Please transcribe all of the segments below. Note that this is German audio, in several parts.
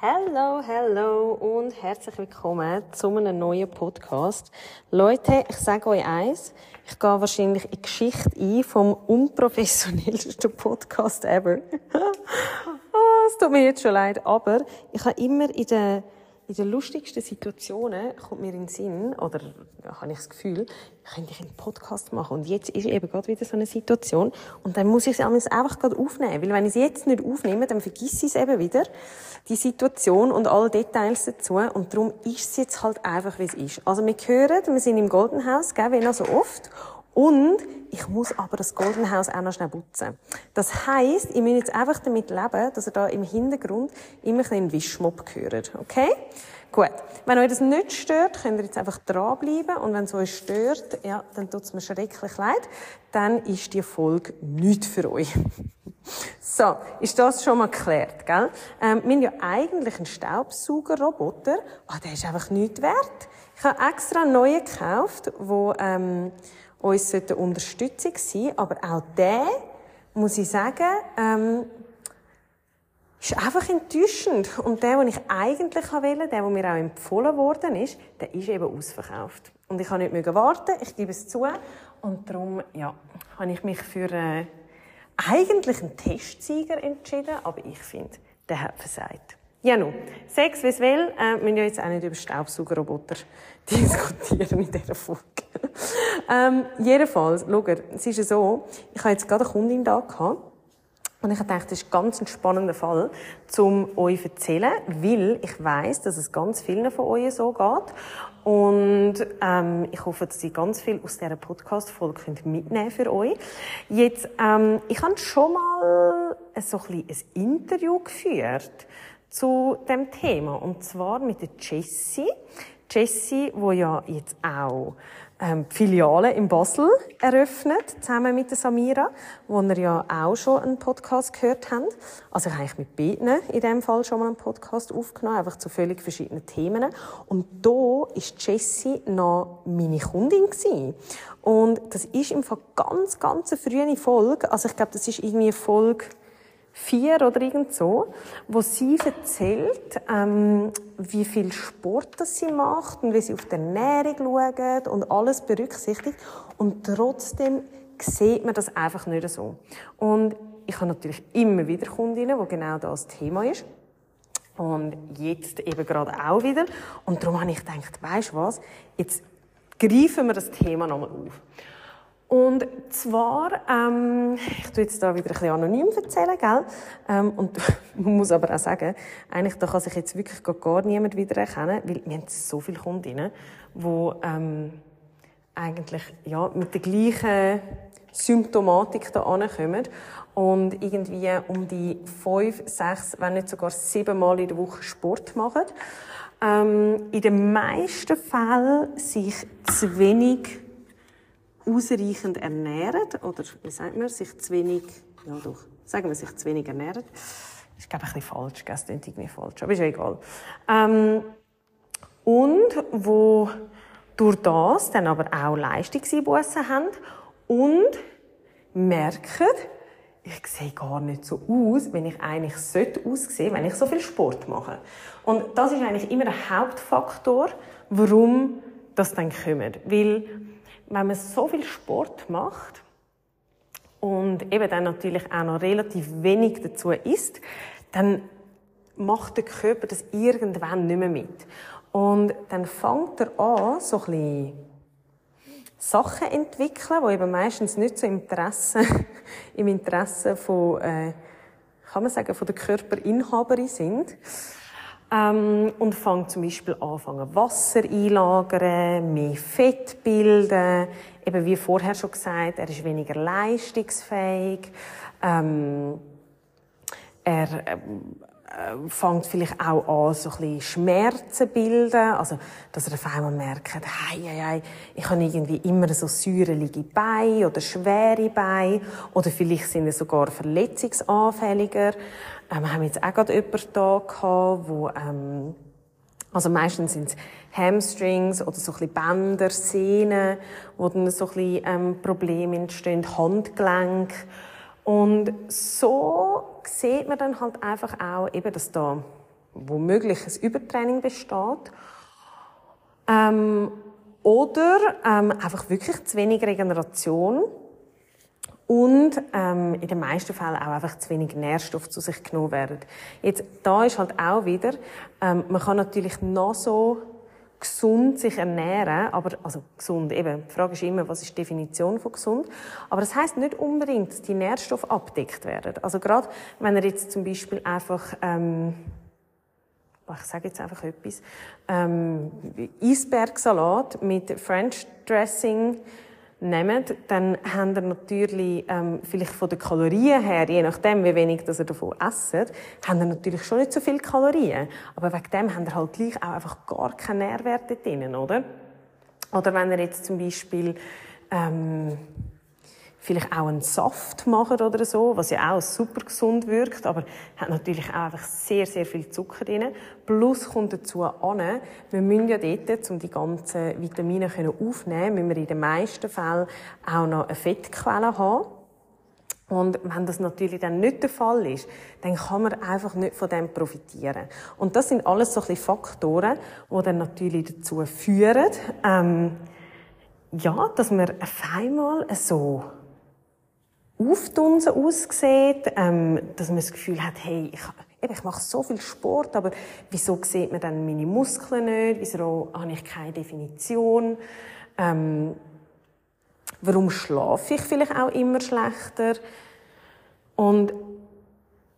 Hallo, hallo und herzlich willkommen zu einem neuen Podcast. Leute, ich sage euch eins, ich gehe wahrscheinlich in die Geschichte ein vom unprofessionellsten Podcast ever. oh, es tut mir jetzt schon leid, aber ich habe immer in der in den lustigsten Situationen kommt mir in den Sinn, oder ja, habe ich das Gefühl, könnte ich einen Podcast machen. Und jetzt ist eben gerade wieder so eine Situation. Und dann muss ich es einfach gerade aufnehmen. Weil wenn ich es jetzt nicht aufnehme, dann vergiss ich es eben wieder, die Situation und alle Details dazu. Und darum ist es jetzt halt einfach, wie es ist. Also wir hören, wir sind im Golden House, gell, wie noch so oft. Und ich muss aber das Golden House auch noch schnell putzen. Das heisst, ich muss jetzt einfach damit leben, dass ihr da im Hintergrund immer ein einen Wischmob hört. Okay? Gut. Wenn euch das nicht stört, könnt ihr jetzt einfach dranbleiben. Und wenn es euch stört, ja, dann tut es mir schrecklich leid. Dann ist die Folge nicht für euch. So, ist das schon mal geklärt, gell? Ähm, wir haben ja eigentlich einen Staubsaugerroboter, aber oh, der ist einfach nichts wert. Ich habe extra einen neuen gekauft, wo ähm, uns eine Unterstützung sein aber auch der, muss ich sagen, ähm, ist einfach enttäuschend. Und der, den ich eigentlich wählen der, der mir auch empfohlen worden ist, der ist eben ausverkauft. Und ich kann nicht warten, ich gebe es zu. Und darum, ja, habe ich mich für äh, eigentlich einen Testsieger entschieden, aber ich finde, der hat versagt. Ja, nun. Sex, wie es will. Äh, müssen ja jetzt auch nicht über Staubsaugerroboter diskutieren in dieser Folge. ähm, jedenfalls, schaut, es ist ja so, ich habe jetzt gerade eine Kundin da gehabt, und ich dachte, das ist ganz ein spannender Fall, um euch zu erzählen, weil ich weiß, dass es ganz vielen von euch so geht. Und ähm, ich hoffe, dass ihr ganz viel aus dieser Podcast-Folge mitnehmen für euch. Jetzt, ähm, ich habe schon mal so ein, bisschen ein Interview geführt zu dem Thema. Und zwar mit der Jessie. Jessie, wo ja jetzt auch ähm, Filiale in Basel eröffnet, zusammen mit der Samira, wo wir ja auch schon einen Podcast gehört haben. Also ich habe eigentlich mit beiden in dem Fall schon mal einen Podcast aufgenommen, einfach zu völlig verschiedenen Themen. Und da ist Jessie noch meine Kundin gewesen. Und das ist im Fall ganz, ganz eine frühe Folge. Also ich glaube, das ist irgendwie Folge vier oder irgend so, wo sie erzählt, ähm, wie viel Sport das sie macht und wie sie auf die Ernährung schaut und alles berücksichtigt. Und trotzdem sieht man das einfach nicht so. Und ich habe natürlich immer wieder Kundinnen, wo genau das Thema ist. Und jetzt eben gerade auch wieder. Und darum habe ich gedacht, weisst du was? Jetzt greifen wir das Thema nochmal auf. Und zwar, ähm, ich tue jetzt da wieder ein bisschen anonym erzählen, gell? Ähm, und man muss aber auch sagen, eigentlich da kann sich jetzt wirklich gar niemand wiedererkennen, weil wir haben so viele Kundinnen, die ähm, eigentlich ja, mit der gleichen Symptomatik da ankommen und irgendwie um die fünf, sechs, wenn nicht sogar sieben Mal in der Woche Sport machen. Ähm, in den meisten Fällen sich zu wenig ausreichend ernähren, oder wie sagt man, sich zu wenig, ja doch, sagen wir sich zu wenig ernähren. Das ist, glaube ich, ein bisschen falsch, das klingt irgendwie falsch, aber ist ja egal. Ähm, und wo durch das dann aber auch Leistungseinbußen haben und merken, ich sehe gar nicht so aus, wenn ich eigentlich sollte aussehen, wenn ich so viel Sport mache. Und das ist eigentlich immer der Hauptfaktor, warum das dann kommt. Weil wenn man so viel Sport macht und eben dann natürlich auch noch relativ wenig dazu isst, dann macht der Körper das irgendwann nicht mehr mit. Und dann fängt er an, so ein bisschen Sachen entwickeln, die eben meistens nicht so im Interesse, im Interesse von, äh, kann man sagen, von der Körperinhaberin sind. Ähm, und fängt zum Beispiel an, Wasser einlagern, mehr Fett bilden. Eben wie vorher schon gesagt, er ist weniger leistungsfähig. Ähm, er äh, äh, fängt vielleicht auch an, so ein bisschen Schmerzen bilden. Also, dass er auf einmal merkt, hey, hey, hey, ich habe irgendwie immer so säurelige Beine oder schwere Beine. Oder vielleicht sind sie sogar verletzungsanfälliger. Ähm, wir haben jetzt auch gerade jemanden da gehabt, wo, ähm, also meistens sind es Hamstrings oder so ein bisschen Bänder, Sehnen, wo dann so ein bisschen ähm, Probleme entstehen, Handgelenk. Und so sieht man dann halt einfach auch, eben, dass da womöglich ein Übertraining besteht. Ähm, oder ähm, einfach wirklich zu wenig Regeneration. Und ähm, in den meisten Fällen auch einfach zu wenig Nährstoff zu sich genommen werden. Jetzt, da ist halt auch wieder, ähm, man kann natürlich noch so gesund sich ernähren, aber also gesund eben. Die Frage ist immer, was ist die Definition von gesund? Aber das heißt nicht unbedingt, dass die Nährstoffe abdeckt werden. Also gerade wenn er jetzt zum Beispiel einfach ähm, ich sage jetzt einfach etwas, ähm, Eisbergsalat mit French Dressing nehmen, dann haben ihr natürlich ähm, vielleicht von den Kalorien her, je nachdem, wie wenig das ihr davon esst, haben ihr natürlich schon nicht so viele Kalorien. Aber wegen dem haben ihr halt gleich auch einfach gar keine Nährwerte drin, oder? Oder wenn ihr jetzt zum Beispiel ähm, vielleicht auch einen Saft machen oder so, was ja auch super gesund wirkt, aber hat natürlich auch einfach sehr, sehr viel Zucker drin. Plus kommt dazu an, wir müssen ja dort, um die ganzen Vitamine aufnehmen müssen wir in den meisten Fällen auch noch eine Fettquelle haben. Und wenn das natürlich dann nicht der Fall ist, dann kann man einfach nicht von dem profitieren. Und das sind alles so ein bisschen Faktoren, die dann natürlich dazu führen, ähm, ja, dass man auf einmal so aufdunsen aussieht, ähm, dass man das Gefühl hat, hey, ich, eben, ich mache so viel Sport, aber wieso sieht man dann meine Muskeln nicht? Wieso habe ich keine Definition? Ähm, warum schlafe ich vielleicht auch immer schlechter? Und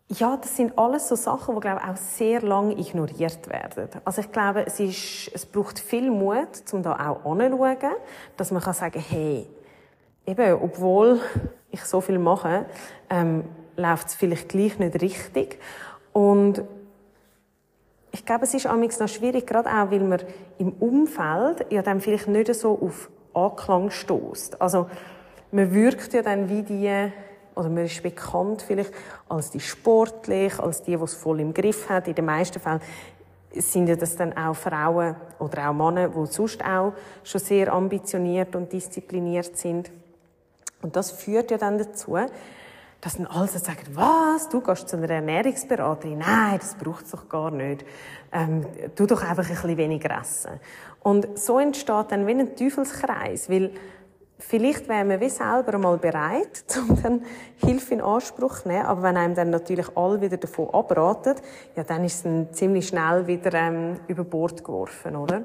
ja, das sind alles so Sachen, die, glaube ich, auch sehr lange ignoriert werden. Also ich glaube, es, ist, es braucht viel Mut, um da auch anzuschauen, dass man kann sagen, hey, eben, obwohl ich so viel mache, ähm, läuft es vielleicht gleich nicht richtig. Und ich glaube, es ist amigs noch schwierig, gerade auch, weil man im Umfeld ja dann vielleicht nicht so auf Anklang stößt. Also, man wirkt ja dann wie die, oder man ist bekannt vielleicht als die sportlich, als die, die es voll im Griff hat. In den meisten Fällen sind ja das dann auch Frauen oder auch Männer, die sonst auch schon sehr ambitioniert und diszipliniert sind. Und das führt ja dann dazu, dass dann alle sagen, was, du gehst zu einer Ernährungsberaterin? Nein, das braucht es doch gar nicht. Ähm, tu doch einfach ein bisschen weniger essen. Und so entsteht dann wie ein Teufelskreis, weil vielleicht wären wir wie selber mal bereit, um dann Hilfe in Anspruch zu nehmen, aber wenn einem dann natürlich alle wieder davon abraten, ja, dann ist es dann ziemlich schnell wieder ähm, über Bord geworfen, oder?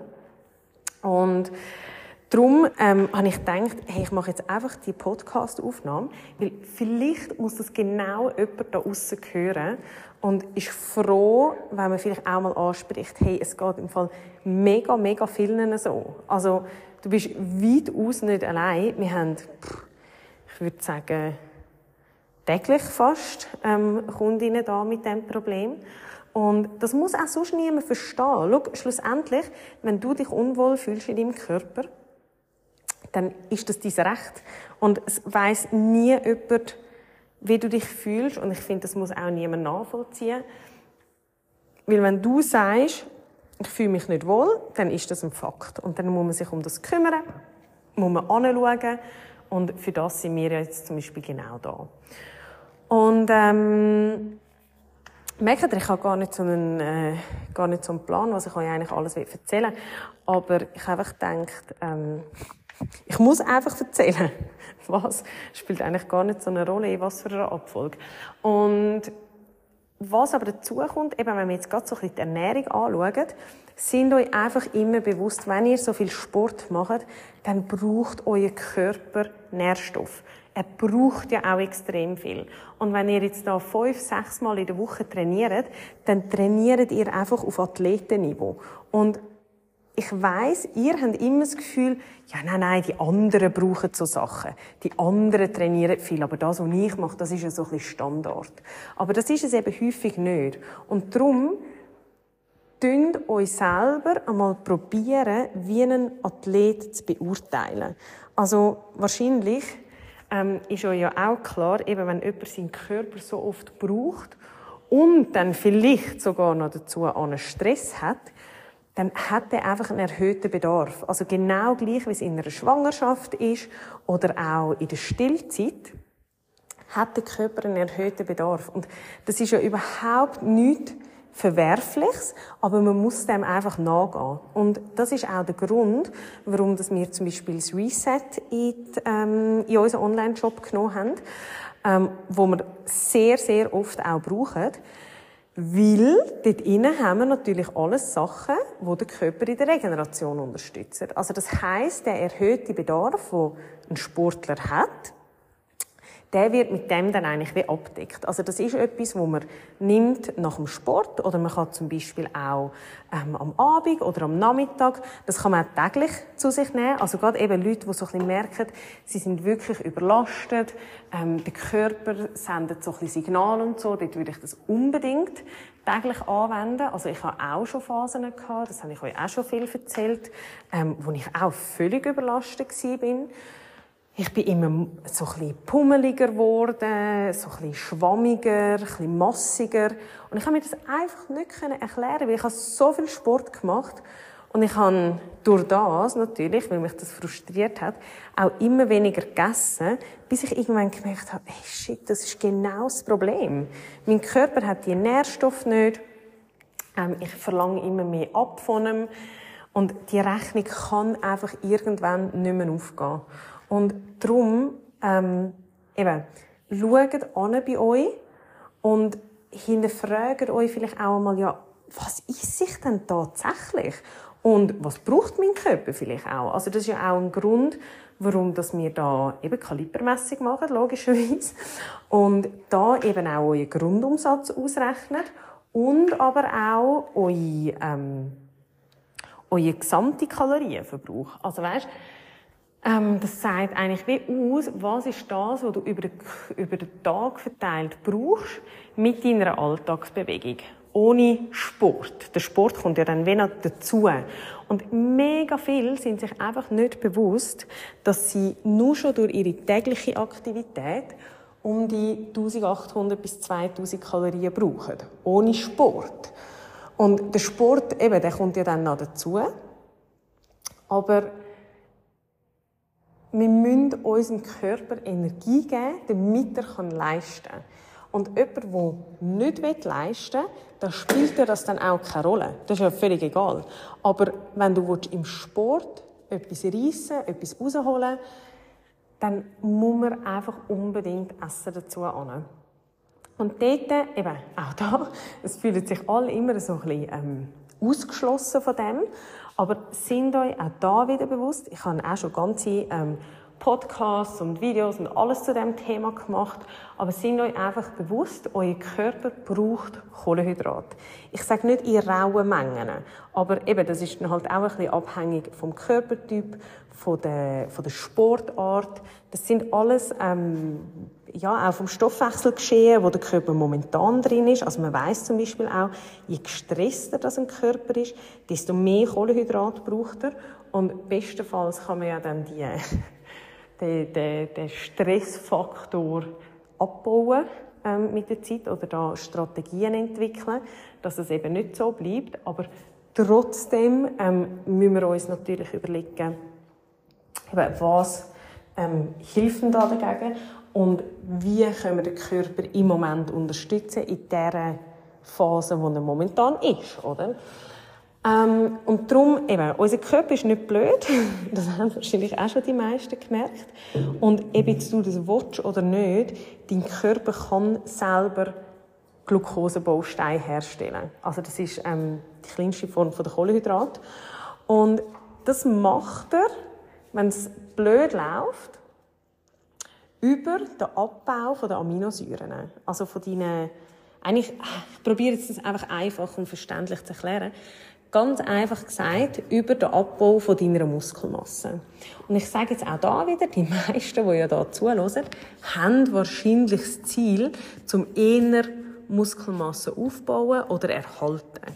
Und Darum ähm, habe ich gedacht, hey, ich mache jetzt einfach die Podcast-Aufnahme, weil vielleicht muss das genau jemand da aussen hören und ist froh, wenn man vielleicht auch mal anspricht, hey, es geht im Fall mega, mega vielen so. Also, du bist weit aus nicht allein. Wir haben, ich würde sagen, täglich fast ähm, Kundinnen da mit dem Problem. Und das muss auch sonst niemand verstehen. Schau, schlussendlich, wenn du dich unwohl fühlst in deinem Körper, dann ist das dein Recht. Und es weiss nie jemand, wie du dich fühlst. Und ich finde, das muss auch niemand nachvollziehen. Weil wenn du sagst, ich fühle mich nicht wohl, dann ist das ein Fakt. Und dann muss man sich um das kümmern, muss man anschauen. Und für das sind wir jetzt zum Beispiel genau da. Und ähm, merkt ihr, ich habe gar nicht so einen, äh, gar nicht so einen Plan, was ich euch eigentlich alles erzählen will. Aber ich habe einfach gedacht, ähm, ich muss einfach erzählen, was spielt eigentlich gar nicht so eine Rolle, in was für einer Abfolge. Und was aber dazu kommt, eben wenn wir jetzt gerade so ein bisschen die Ernährung anschauen, sind euch einfach immer bewusst, wenn ihr so viel Sport macht, dann braucht euer Körper Nährstoff. Er braucht ja auch extrem viel. Und wenn ihr jetzt da fünf, sechs Mal in der Woche trainiert, dann trainiert ihr einfach auf Athletenniveau. Und ich weiß, ihr habt immer das Gefühl, ja, nein, nein, die anderen brauchen so Sachen. Die anderen trainieren viel, aber das, was ich mache, das ist ja so ein bisschen Standard. Aber das ist es eben häufig nicht. Und darum, tünd euch selber einmal probieren, wie einen Athlet zu beurteilen. Also, wahrscheinlich, ähm, ist euch ja auch klar, eben, wenn jemand seinen Körper so oft braucht und dann vielleicht sogar noch dazu einen Stress hat, dann hat er einfach einen erhöhten Bedarf. Also genau gleich, wie es in einer Schwangerschaft ist oder auch in der Stillzeit, hat der Körper einen erhöhten Bedarf. Und das ist ja überhaupt nichts Verwerfliches, aber man muss dem einfach nachgehen. Und das ist auch der Grund, warum wir zum Beispiel das Reset in, die, ähm, in unseren Online-Shop genommen haben, ähm, wo wir sehr, sehr oft auch brauchen. Weil dort innen haben wir natürlich alles Sachen, die den Körper in der Regeneration unterstützen. Also das heißt, der erhöhte Bedarf, den ein Sportler hat, der wird mit dem dann eigentlich wie abdeckt. Also das ist etwas, wo man nimmt nach dem Sport oder man kann zum Beispiel auch ähm, am Abend oder am Nachmittag, das kann man auch täglich zu sich nehmen. Also gerade eben Leute, die so ein bisschen merken, sie sind wirklich überlastet, ähm, der Körper sendet so ein bisschen Signale und so, dort würde ich das unbedingt täglich anwenden. Also ich habe auch schon Phasen gehabt, das habe ich euch auch schon viel erzählt, ähm, wo ich auch völlig überlastet war. Ich bin immer so ein bisschen pummeliger geworden, so ein bisschen schwammiger, ein bisschen massiger. Und ich kann mir das einfach nicht erklären, weil ich habe so viel Sport gemacht und ich habe durch das natürlich, weil mich das frustriert hat, auch immer weniger gegessen, bis ich irgendwann gemerkt habe, hey, shit, das ist genau das Problem. Mein Körper hat die Nährstoffe nicht. Ähm, ich verlange immer mehr ab von ihm. Und die Rechnung kann einfach irgendwann nicht mehr aufgehen. Und darum, ähm, eben, schaut an bei euch und hinterfragt euch vielleicht auch einmal, ja, was ist sich denn tatsächlich? Und was braucht mein Körper vielleicht auch? Also das ist ja auch ein Grund, warum dass wir da eben Kalibermessung machen, logischerweise. Und da eben auch euren Grundumsatz ausrechnen und aber auch euren, ähm, euren gesamten Kalorienverbrauch. Also weißt, ähm, das sagt eigentlich wie aus, was ist das, was du über den, über den Tag verteilt brauchst mit deiner Alltagsbewegung. Ohne Sport. Der Sport kommt ja dann wenig dazu. Und mega viel sind sich einfach nicht bewusst, dass sie nur schon durch ihre tägliche Aktivität um die 1800 bis 2000 Kalorien brauchen. Ohne Sport. Und der Sport, eben, der kommt ja dann noch dazu. Aber wir müssen unserem Körper Energie geben, damit er leisten kann. Und jemand, der nicht leisten will, dann spielt er das dann auch keine Rolle. Das ist ja völlig egal. Aber wenn du im Sport etwas reissen, etwas rausholen dann muss man einfach unbedingt Essen dazu an. Und dort, eben, auch da, es fühlen sich alle immer so ein bisschen ähm, ausgeschlossen von dem. Aber sind euch auch da wieder bewusst, ich habe auch schon ganze ähm, Podcasts und Videos und alles zu dem Thema gemacht. Aber sind euch einfach bewusst, euer Körper braucht Kohlenhydrat. Ich sage nicht in rauen Mengen, aber eben, das ist dann halt auch ein bisschen abhängig vom Körpertyp, von der, von der Sportart. Das sind alles, ähm, ja, auch vom Stoffwechsel geschehen, wo der Körper momentan drin ist. Also man weiß zum Beispiel auch, je gestresster das ein Körper ist, desto mehr Kohlenhydrat braucht er. Und bestenfalls kann man ja dann die den, den, den Stressfaktor abbauen ähm, mit der Zeit oder da Strategien entwickeln, dass es eben nicht so bleibt. Aber trotzdem ähm, müssen wir uns natürlich überlegen, eben, was ähm, hilft da dagegen und wie können wir den Körper im Moment unterstützen in der Phase, wo er momentan ist, oder? Ähm, und darum, eben, unser Körper ist nicht blöd. Das haben wahrscheinlich auch schon die meisten gemerkt. Und ob jetzt du das willst oder nicht, dein Körper kann selber Glukosebausteine herstellen. Also das ist ähm, die kleinste Form von der Kohlenhydrat. Und das macht er, wenn es blöd läuft, über den Abbau der Aminosäuren. Also von deinen eigentlich, ich probiere jetzt einfach einfach und verständlich zu erklären. Ganz einfach gesagt, über den Abbau von deiner Muskelmasse. Und ich sage jetzt auch da wieder, die meisten, die ja da zuhören, haben wahrscheinlich das Ziel, zum eher Muskelmasse aufbauen oder erhalten.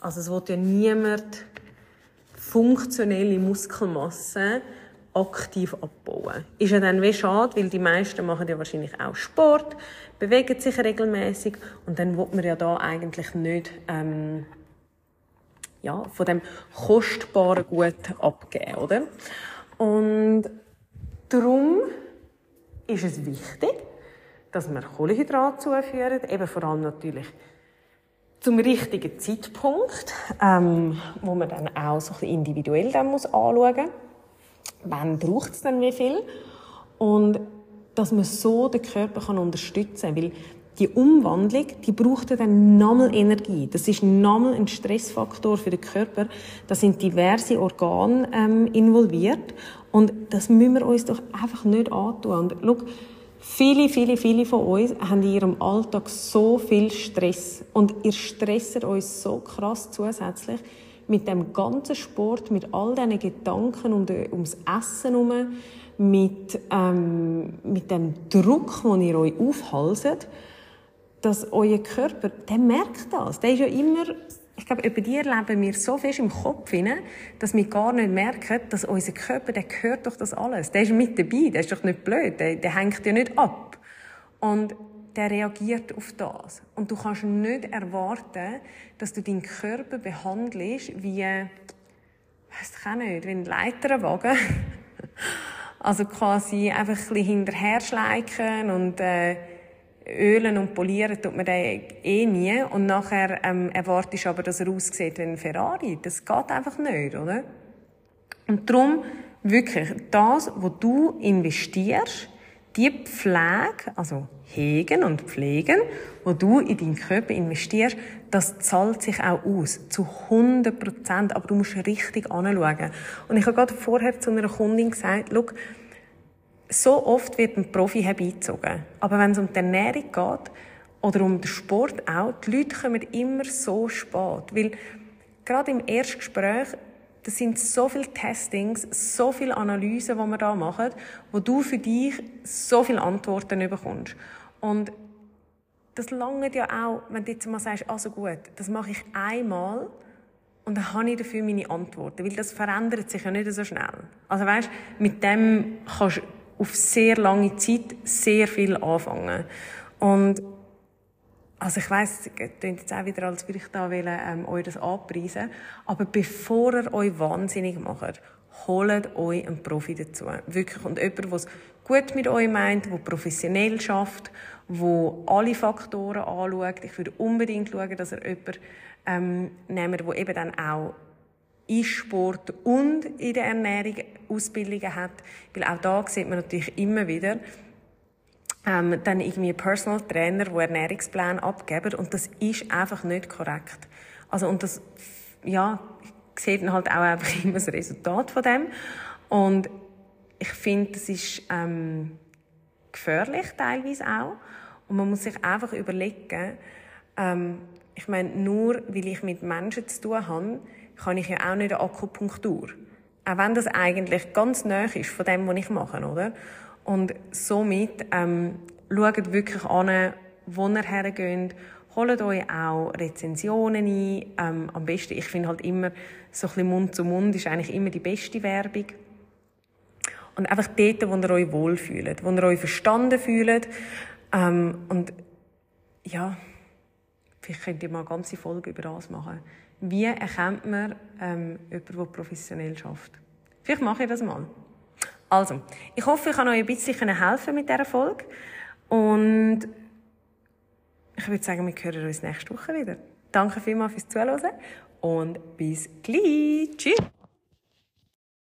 Also es will ja niemand funktionelle Muskelmasse aktiv abbauen. Ist ja dann wie schade, weil die meisten machen ja wahrscheinlich auch Sport, bewegen sich regelmäßig und dann will man ja da eigentlich nicht ähm, ja, von dem kostbaren Gut abgeben, oder? Und darum ist es wichtig, dass wir Kohlenhydrate zuführen, eben vor allem natürlich zum richtigen Zeitpunkt, ähm, wo man dann auch so ein individuell dann muss anschauen muss. Wann braucht es denn wie viel? Und dass man so den Körper kann unterstützen kann. Die Umwandlung, die braucht dann nochmal Energie. Das ist nochmal ein Stressfaktor für den Körper. Da sind diverse Organe ähm, involviert. Und das müssen wir uns doch einfach nicht antun. Und schau, viele, viele, viele von uns haben in ihrem Alltag so viel Stress. Und ihr stresst uns so krass zusätzlich mit dem ganzen Sport, mit all diesen Gedanken um die, ums Essen herum, mit, ähm, mit dem Druck, den ihr euch aufhalset, dass euer Körper, der merkt das. Der ist ja immer, ich glaube, über die leben wir so fest im Kopf hinein, dass wir gar nicht merken, dass unser Körper, der hört doch das alles. Der ist mit dabei, der ist doch nicht blöd, der, der hängt ja nicht ab. Und der reagiert auf das. Und du kannst nicht erwarten, dass du deinen Körper behandelst wie, weiss ich auch nicht, wie ein Leiterwagen. also quasi einfach ein bisschen hinterher schleichen und, äh, ölen und polieren tut man den eh nie. Und nachher ähm, erwartest du aber, dass er aussieht wie ein Ferrari. Das geht einfach nicht, oder? Und darum wirklich das, was du investierst, die Pflege, also hegen und pflegen, wo du in deinen Körper investierst, das zahlt sich auch aus. Zu 100 Prozent. Aber du musst richtig anschauen. Und ich habe gerade vorher zu einer Kundin gesagt, schau, so oft wird ein Profi herbeizogen. Aber wenn es um die Ernährung geht, oder um den Sport auch, die Leute kommen immer so spät. Weil gerade im Erstgespräch, das sind so viele Testings, so viele Analysen, die wir da machen, wo du für dich so viele Antworten bekommst. Und das langt ja auch, wenn du jetzt mal sagst, also gut, das mache ich einmal und dann habe ich dafür meine Antworten, weil das verändert sich ja nicht so schnell. Also weißt, mit dem kannst du auf sehr lange Zeit sehr viel anfangen. Und also ich weiss, es klingt jetzt auch wieder, als würde ich da wollen, ähm, euch das anpreisen. Aber bevor ihr euch wahnsinnig macht, holt euch einen Profi dazu. Wirklich. Und jemand, der gut mit euch meint, der professionell schafft, der alle Faktoren anschaut. Ich würde unbedingt schauen, dass ihr jemanden ähm, nehmt, der eben dann auch in Sport und in der Ernährung Ausbildungen hat. Weil auch da sieht man natürlich immer wieder, ähm, dann irgendwie Personal Trainer, die Ernährungspläne abgeben und das ist einfach nicht korrekt. Also und das, ja, sieht dann halt auch einfach immer das Resultat von dem und ich finde, das ist ähm, gefährlich teilweise auch und man muss sich einfach überlegen, ähm, ich meine, nur weil ich mit Menschen zu tun habe, kann ich ja auch nicht Akupunktur. Auch wenn das eigentlich ganz nah ist von dem, was ich mache, oder? Und somit, ähm, schaut wirklich an, wo ihr hergeht. Holt euch auch Rezensionen ein. Ähm, am besten, ich finde halt immer, so ein bisschen Mund zu Mund ist eigentlich immer die beste Werbung. Und einfach dort, wo ihr euch wohlfühlt, wo ihr euch verstanden fühlt. Ähm, und ja, vielleicht könnt ihr mal eine ganze Folge über das machen. Wie erkennt man ähm, jemanden, der professionell schafft? Vielleicht mache ich das mal. Also, ich hoffe, ich kann euch ein bisschen helfen mit dieser Folge. Und ich würde sagen, wir hören uns nächste Woche wieder. Danke vielmals fürs Zuhören und bis gleich. Tschüss.